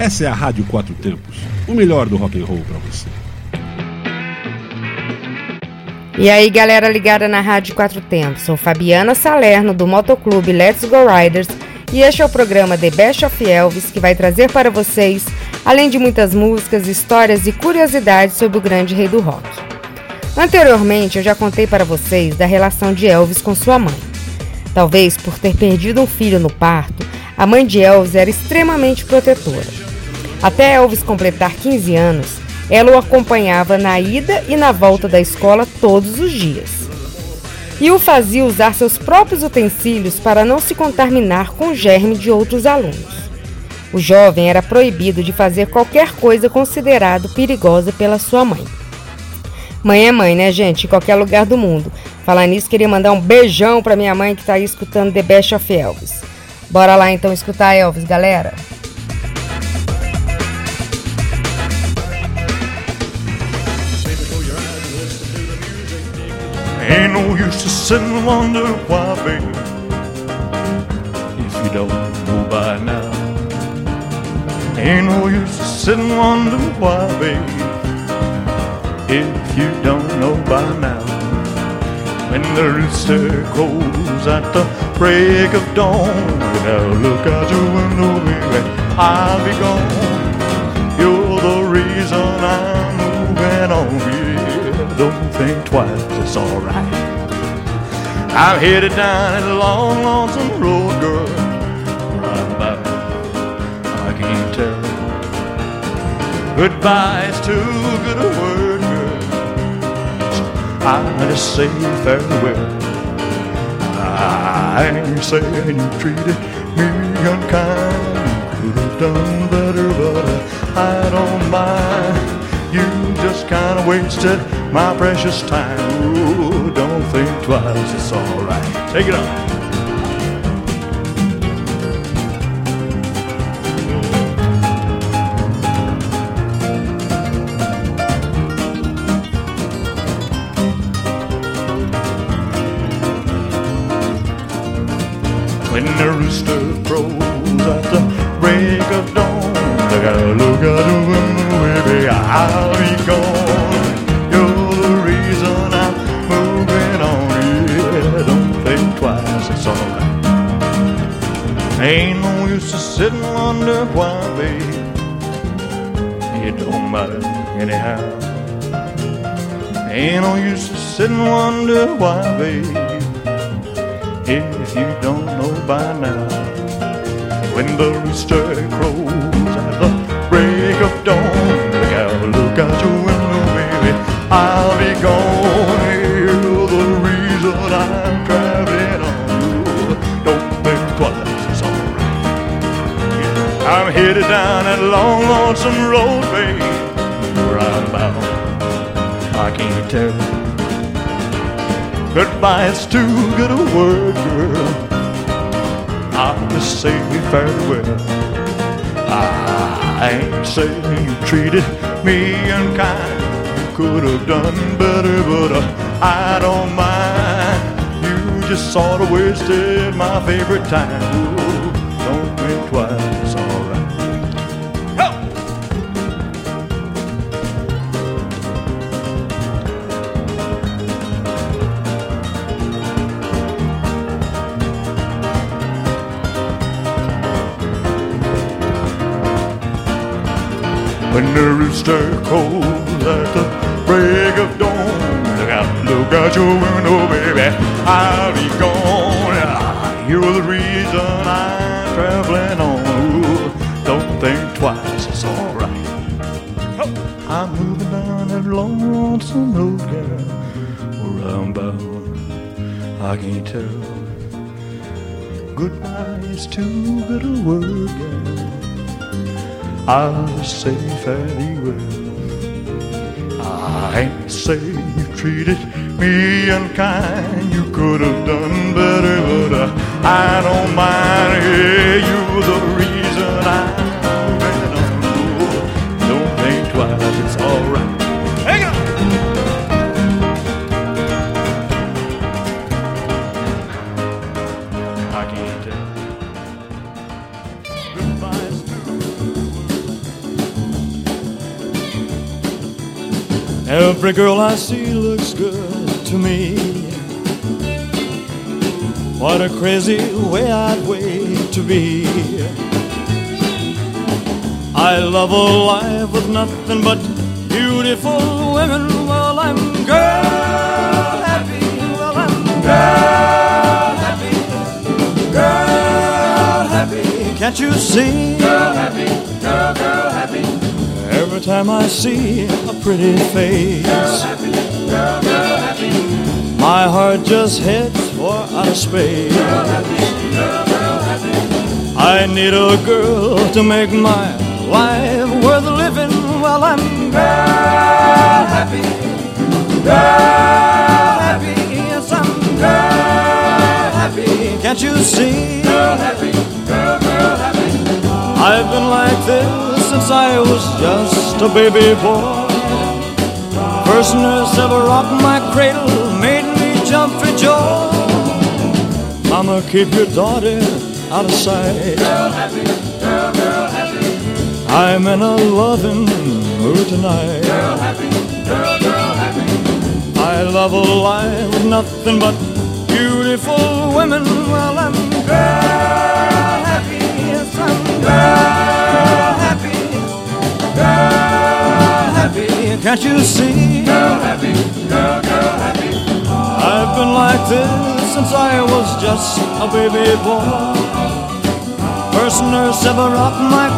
Essa é a Rádio Quatro Tempos, o melhor do rock and roll para você. E aí, galera ligada na Rádio Quatro Tempos, sou Fabiana Salerno do Motoclube Let's Go Riders e este é o programa The Best of Elvis que vai trazer para vocês, além de muitas músicas, histórias e curiosidades sobre o grande rei do rock. Anteriormente, eu já contei para vocês da relação de Elvis com sua mãe. Talvez por ter perdido um filho no parto, a mãe de Elvis era extremamente protetora. Até Elvis completar 15 anos, ela o acompanhava na ida e na volta da escola todos os dias. E o fazia usar seus próprios utensílios para não se contaminar com o germe de outros alunos. O jovem era proibido de fazer qualquer coisa considerado perigosa pela sua mãe. Mãe é mãe, né, gente? Em qualquer lugar do mundo. Falar nisso, queria mandar um beijão pra minha mãe que tá aí escutando The Best of Elvis. Bora lá então escutar Elvis, galera. Ain't no use to sit and wonder why, baby, if you don't know by now. Ain't no use to sit and wonder why, baby, if you don't know by now. When the rooster crows at the break of dawn, now look out your window, baby, I'll be gone. You're the reason I'm moving on, yeah. Don't think twice, it's alright. I'm headed down that long, lonesome road, girl. Right about, I can't tell. Goodbye's too good a word, girl. So I just say farewell. I ain't saying you treated me unkind. Could have done better, wasted my precious time. Ooh, don't think twice, it's alright. Take it on. Ain't no use to sit and wonder why, babe if you don't know by now. When the rooster crows at the break of dawn, look out, look out your window, baby, I'll be gone. You're the reason I'm traveling on. Don't think twice, it's alright. I'm headed down that long, lonesome road, babe, tell. Goodbye, it's too good a word, girl. I'll just say farewell. I ain't saying you treated me unkind. You could have done better, but uh, I don't mind. You just sort of wasted my favorite time. Rooster crows at the break of dawn, look out, look out your window, baby, I'll be gone. You're the reason I'm traveling on. Ooh, don't think twice, it's alright. I'm moving down that lonesome road, girl, where I'm bound. I can't tell. Goodbye is too good a word, girl. I'll say fairly well. I ain't say you treated me unkind. You could have done better, but uh, I don't mind. Yeah, you're the Every girl I see looks good to me. What a crazy way I'd wait to be. I love a life with nothing but beautiful women. Well, I'm girl happy. Well, I'm girl happy. Girl happy. Can't you see? Girl happy. Girl, girl happy. Every time I see a pretty face, Girl happy. Girl, girl happy. my heart just heads for outer space. Girl happy. Girl, girl happy. I need a girl to make my life worth living while I'm Girl happy. Girl happy. Yes, I'm Girl happy. Can't you see? Girl happy. Girl, girl happy. I've been like this I was just a baby boy. First nurse ever rocked my cradle, made me jump for joy. Mama, keep your daughter out of sight. Girl happy. Girl, girl happy. I'm in a loving mood tonight. Girl happy. Girl, girl happy. I love a life with nothing but beautiful women. Well, I'm Girl happy. yes, I'm Girl. Girl happy. Can't you see? Girl happy. Girl, girl happy. I've been like this since I was just a baby boy. First nurse ever rocked my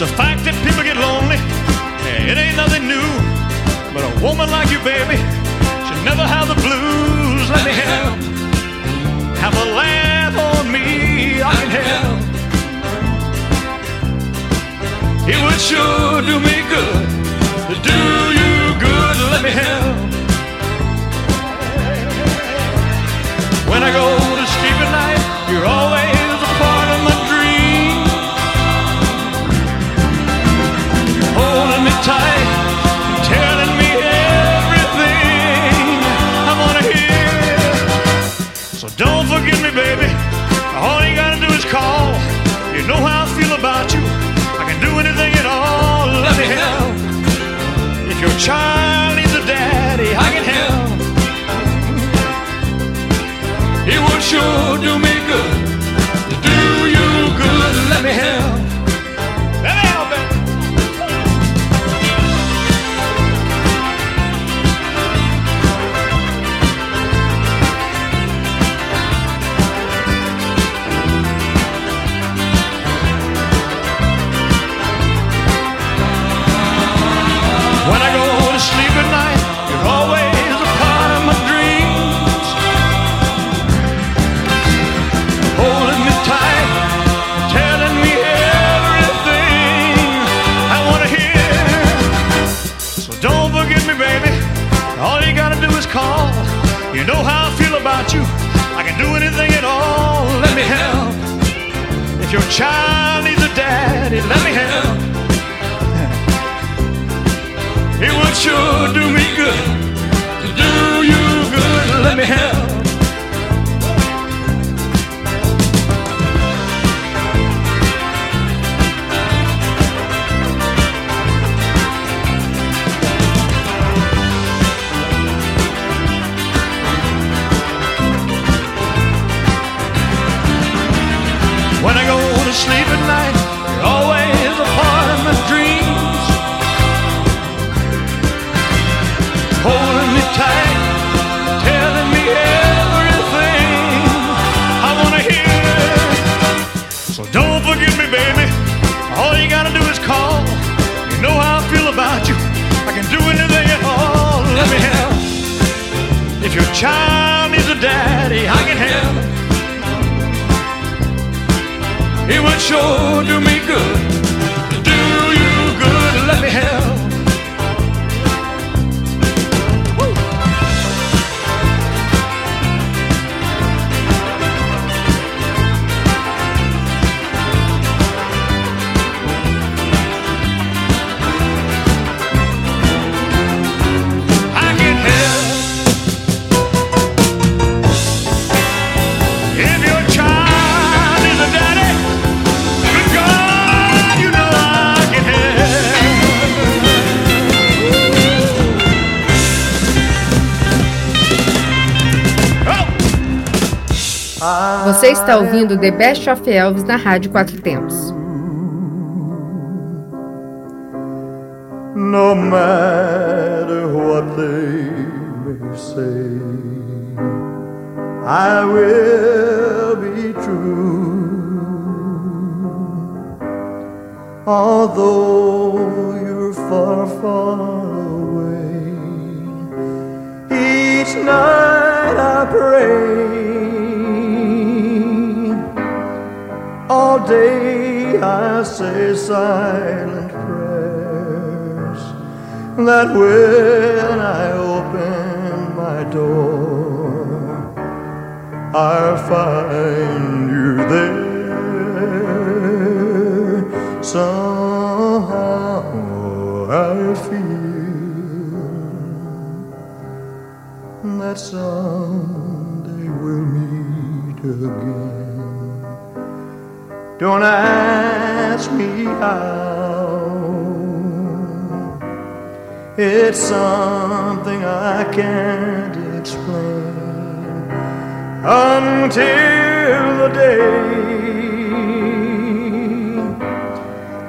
It's a fact that people get lonely. It ain't nothing new. But a woman like you, baby, should never have the blues. Let me help. Have a laugh on me, I can help. It would sure do me good. To do you good, let me help. When I go to sleep at night, you're always child needs a daddy, I can help. It would sure do me good. Está ouvindo The Best of Elvis na Rádio Quatro Tempos. No matter what they may say, I will be true. Although you're far, far away, each night I pray. Day I say silent prayers that when I open my door, I'll find you there. Somehow I feel that someday we'll meet again. Don't ask me how. It's something I can't explain until the day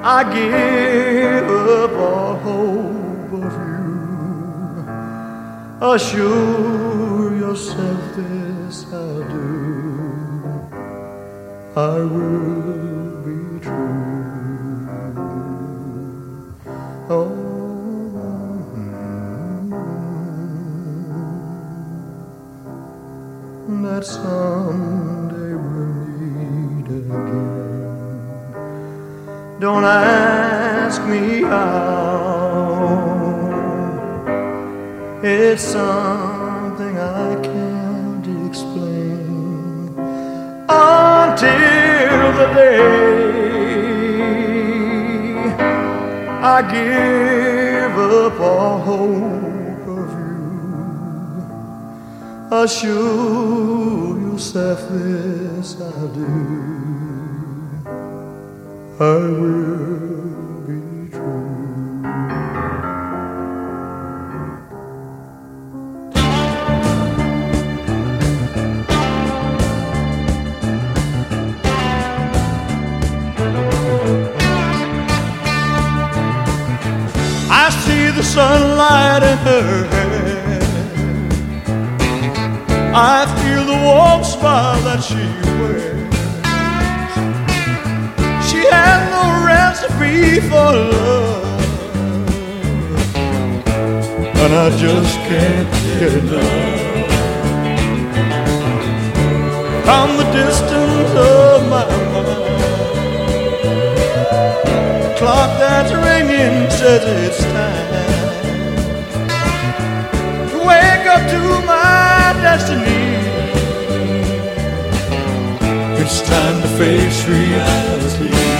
I give up all hope of you. Assure yourself this I'll do. I will that someday we'll meet again. Don't ask me how. It's something I can't explain until the day I give up all hope Assure yourself this I'll do. I will be true. I see the sunlight in her. I feel the warm smile that she wears. She has no recipe for love, and I just can't get enough. From the distance of my mind clock that's ringing says it's time to wake up to my destiny. It's time to face reality.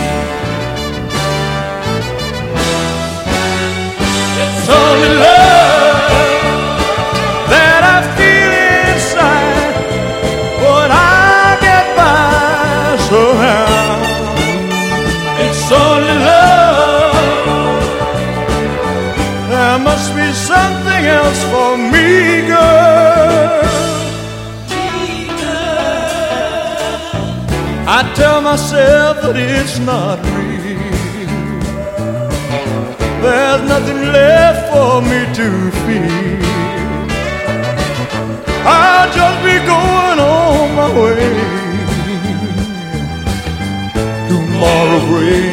Myself that it's not real. There's nothing left for me to feel. I'll just be going on my way. Tomorrow brings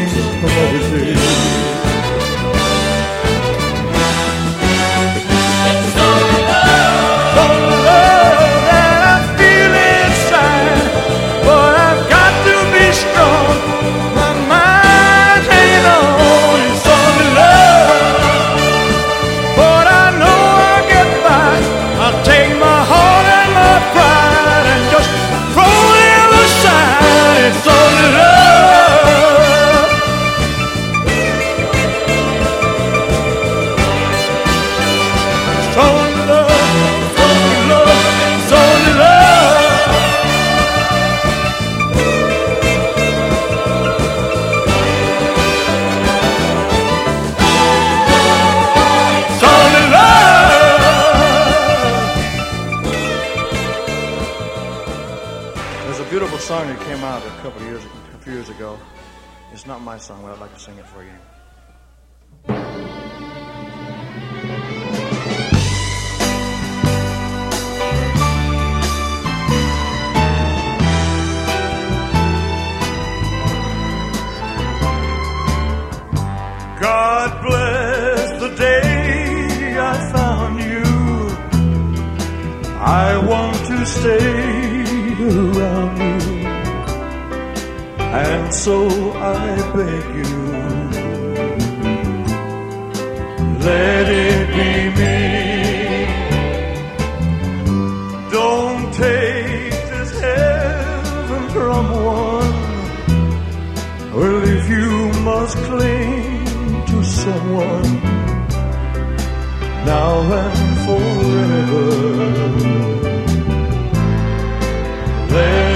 stay around you. And so I beg you, let it be me. Don't take this heaven from one. Well, if you must cling to someone now and forever, let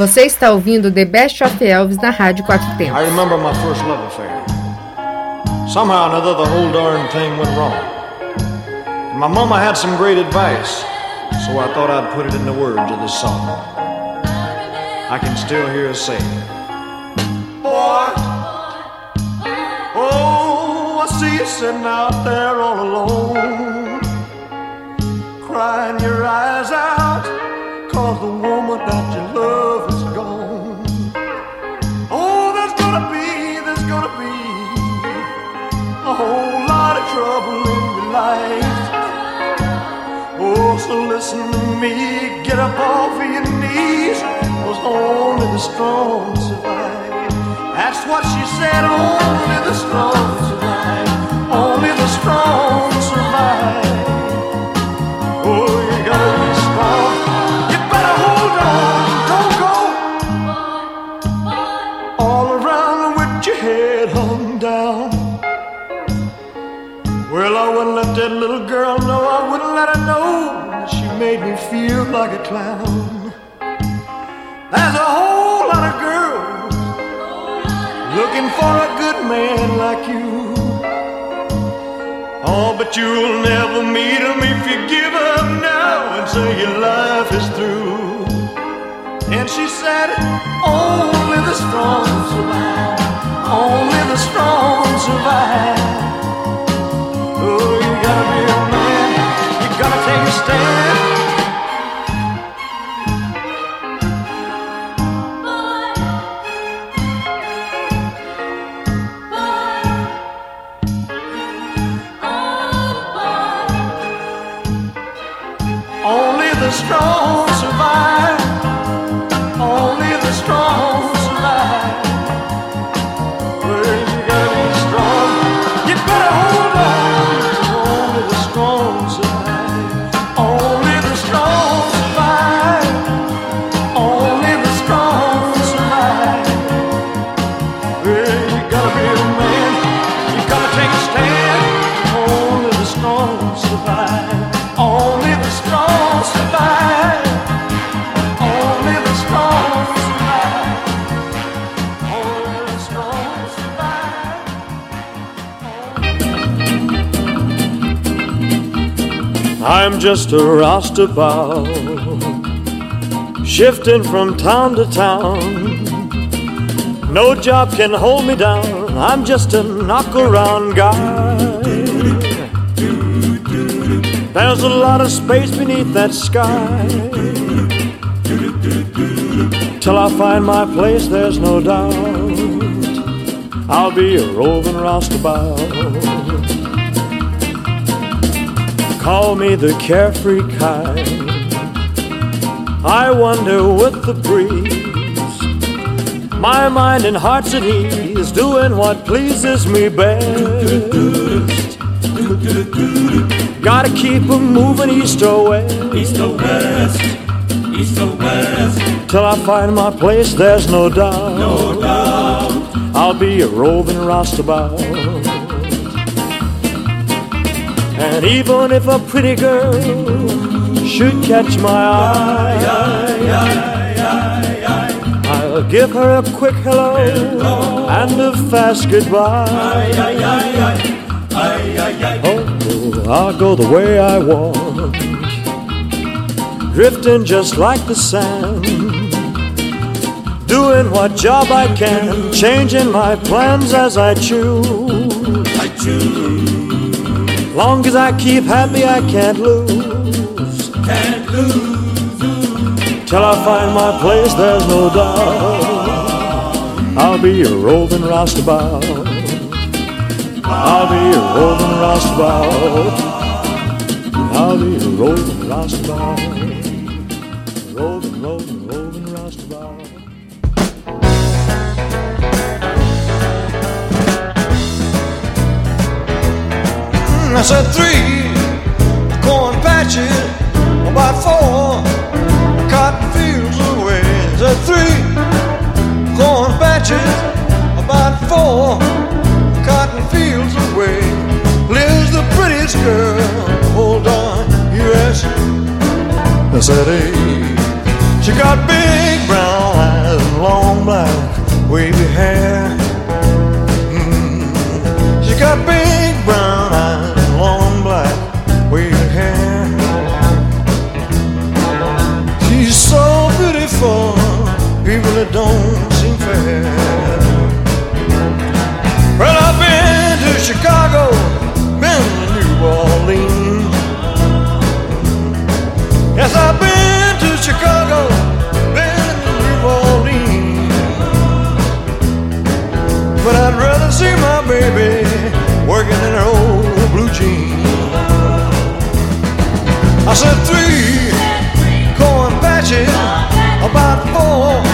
Você está ouvindo The Best of Elvis na Rádio Quatro I Tempos. remember my first love affair. Somehow or another, the whole darn thing went wrong. My mama had some great advice, so I thought I'd put it in the words of this song. I can still hear her say, Boy, oh, I see you sitting out there all alone, crying your eyes out, cause the woman that you love trouble in your life. Oh, so listen to me, get up off of your knees, cause only the strong survive. That's what she said, only the strong survive. Only the strong feel like a clown. There's a whole lot of girls looking for a good man like you. Oh, but you'll never meet him if you give up now and say your life is through. And she said, only the strong survive. Only the strong survive. Oh, you gotta be a man. I'm just a roustabout, shifting from town to town. No job can hold me down. I'm just a knock around guy. There's a lot of space beneath that sky. Till I find my place, there's no doubt. I'll be a roving roustabout. Call me the carefree kind. I wander with the breeze. My mind and heart's at ease, doing what pleases me best. Gotta keep keep 'em moving east or west. East or west, east or west, Till I find my place, there's no doubt. no doubt. I'll be a roving roustabout. And even if a pretty girl should catch my eye, I'll give her a quick hello and a fast goodbye. Oh, I'll go the way I want, drifting just like the sand. Doing what job I can, changing my plans as I choose. I choose, Long as I keep happy, I can't lose. can't lose. Till I find my place, there's no doubt. I'll be a roving roustabout. I'll be a roving roustabout. I'll be a roving roustabout. I said three corn patches, about four cotton fields away. I said three corn patches, about four cotton fields away. Lives the prettiest girl. Hold on, yes. I said hey. She got big brown eyes and long black wavy hair. Mm. She got big that don't seem fair. Well, I've been to Chicago, been to New Orleans. Yes, I've been to Chicago, been to New Orleans. But I'd rather see my baby working in her old blue jeans. I said three corn patches, about four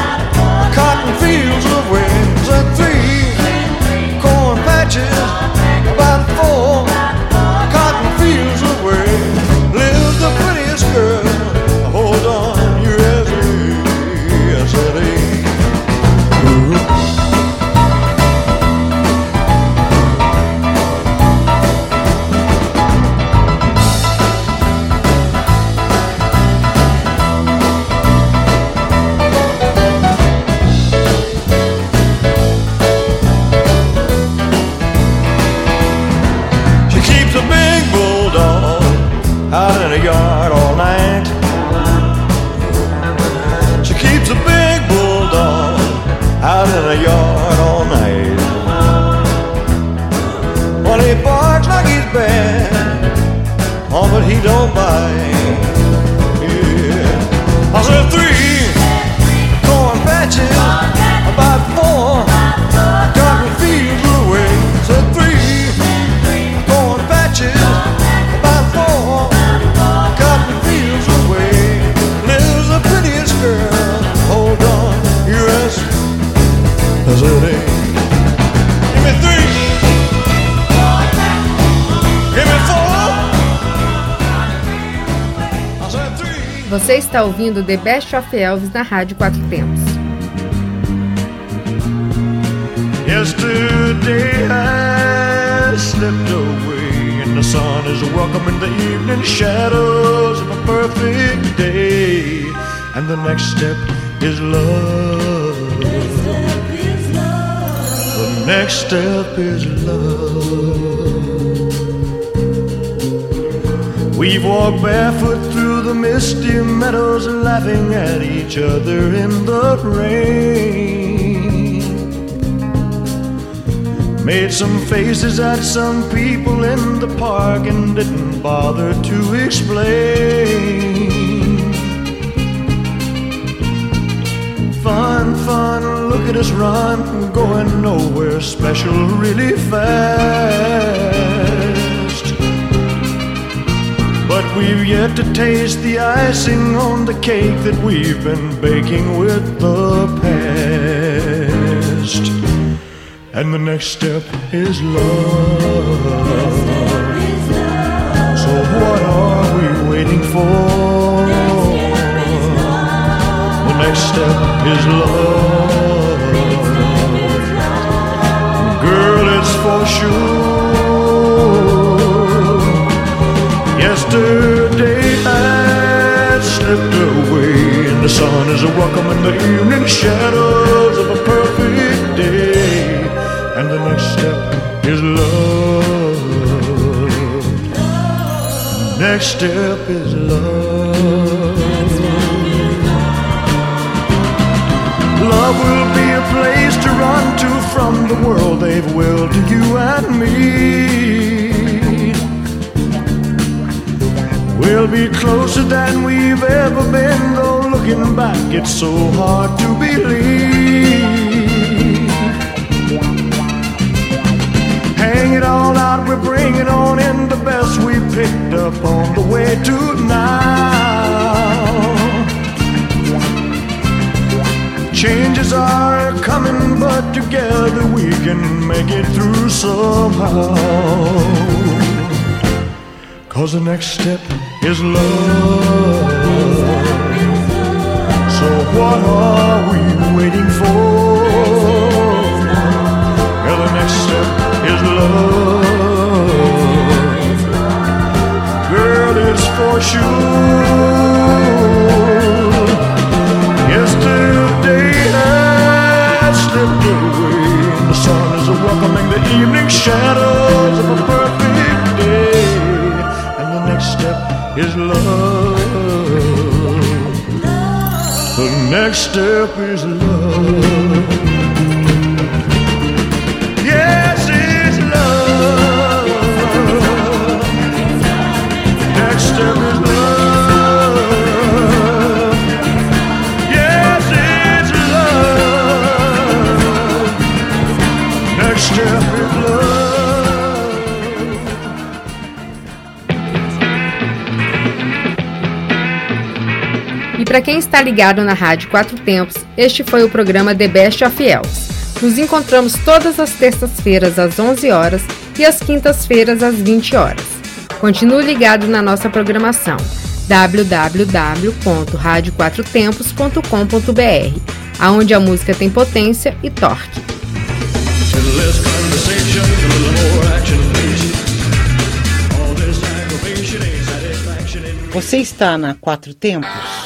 but Você está ouvindo The Best of Elvis na Rádio Quatro Tempos. Yesterday I slipped away, and the sun is welcoming the evening shadows of a perfect day. And the next step is love. The next step is love. We've walked barefoot through the misty meadows, laughing at each other in the rain. Made some faces at some people in the park and didn't bother to explain. Fun, fun, look at us run, going nowhere special really fast. But we've yet to taste the icing on the cake that we've been baking with the past. And the next step is love. So what are we waiting for? The next step is love. Girl, it's for sure. Sun is welcoming the evening shadows of a perfect day. And the next step is love. Next step is love. Love will be a place to run to from the world they've willed to you and me. We'll be closer than we've ever been, though looking back, it's so hard to believe. Hang it all out, we're bringing on in the best we picked up on the way to now. Changes are coming, but together we can make it through somehow. Cause the next step is love. What are we waiting for? Yeah, the next step is love. Girl, it's for sure. Yesterday I slipped away. The sun is welcoming the evening shadows of a perfect day. And the next step is love. Next step is love. Para quem está ligado na Rádio Quatro Tempos, este foi o programa The Best of Elvis. Nos encontramos todas as terças-feiras às 11 horas e às quintas-feiras às 20 horas. Continue ligado na nossa programação www.radioquatrotempos.com.br, aonde a música tem potência e torque. Você está na Quatro Tempos?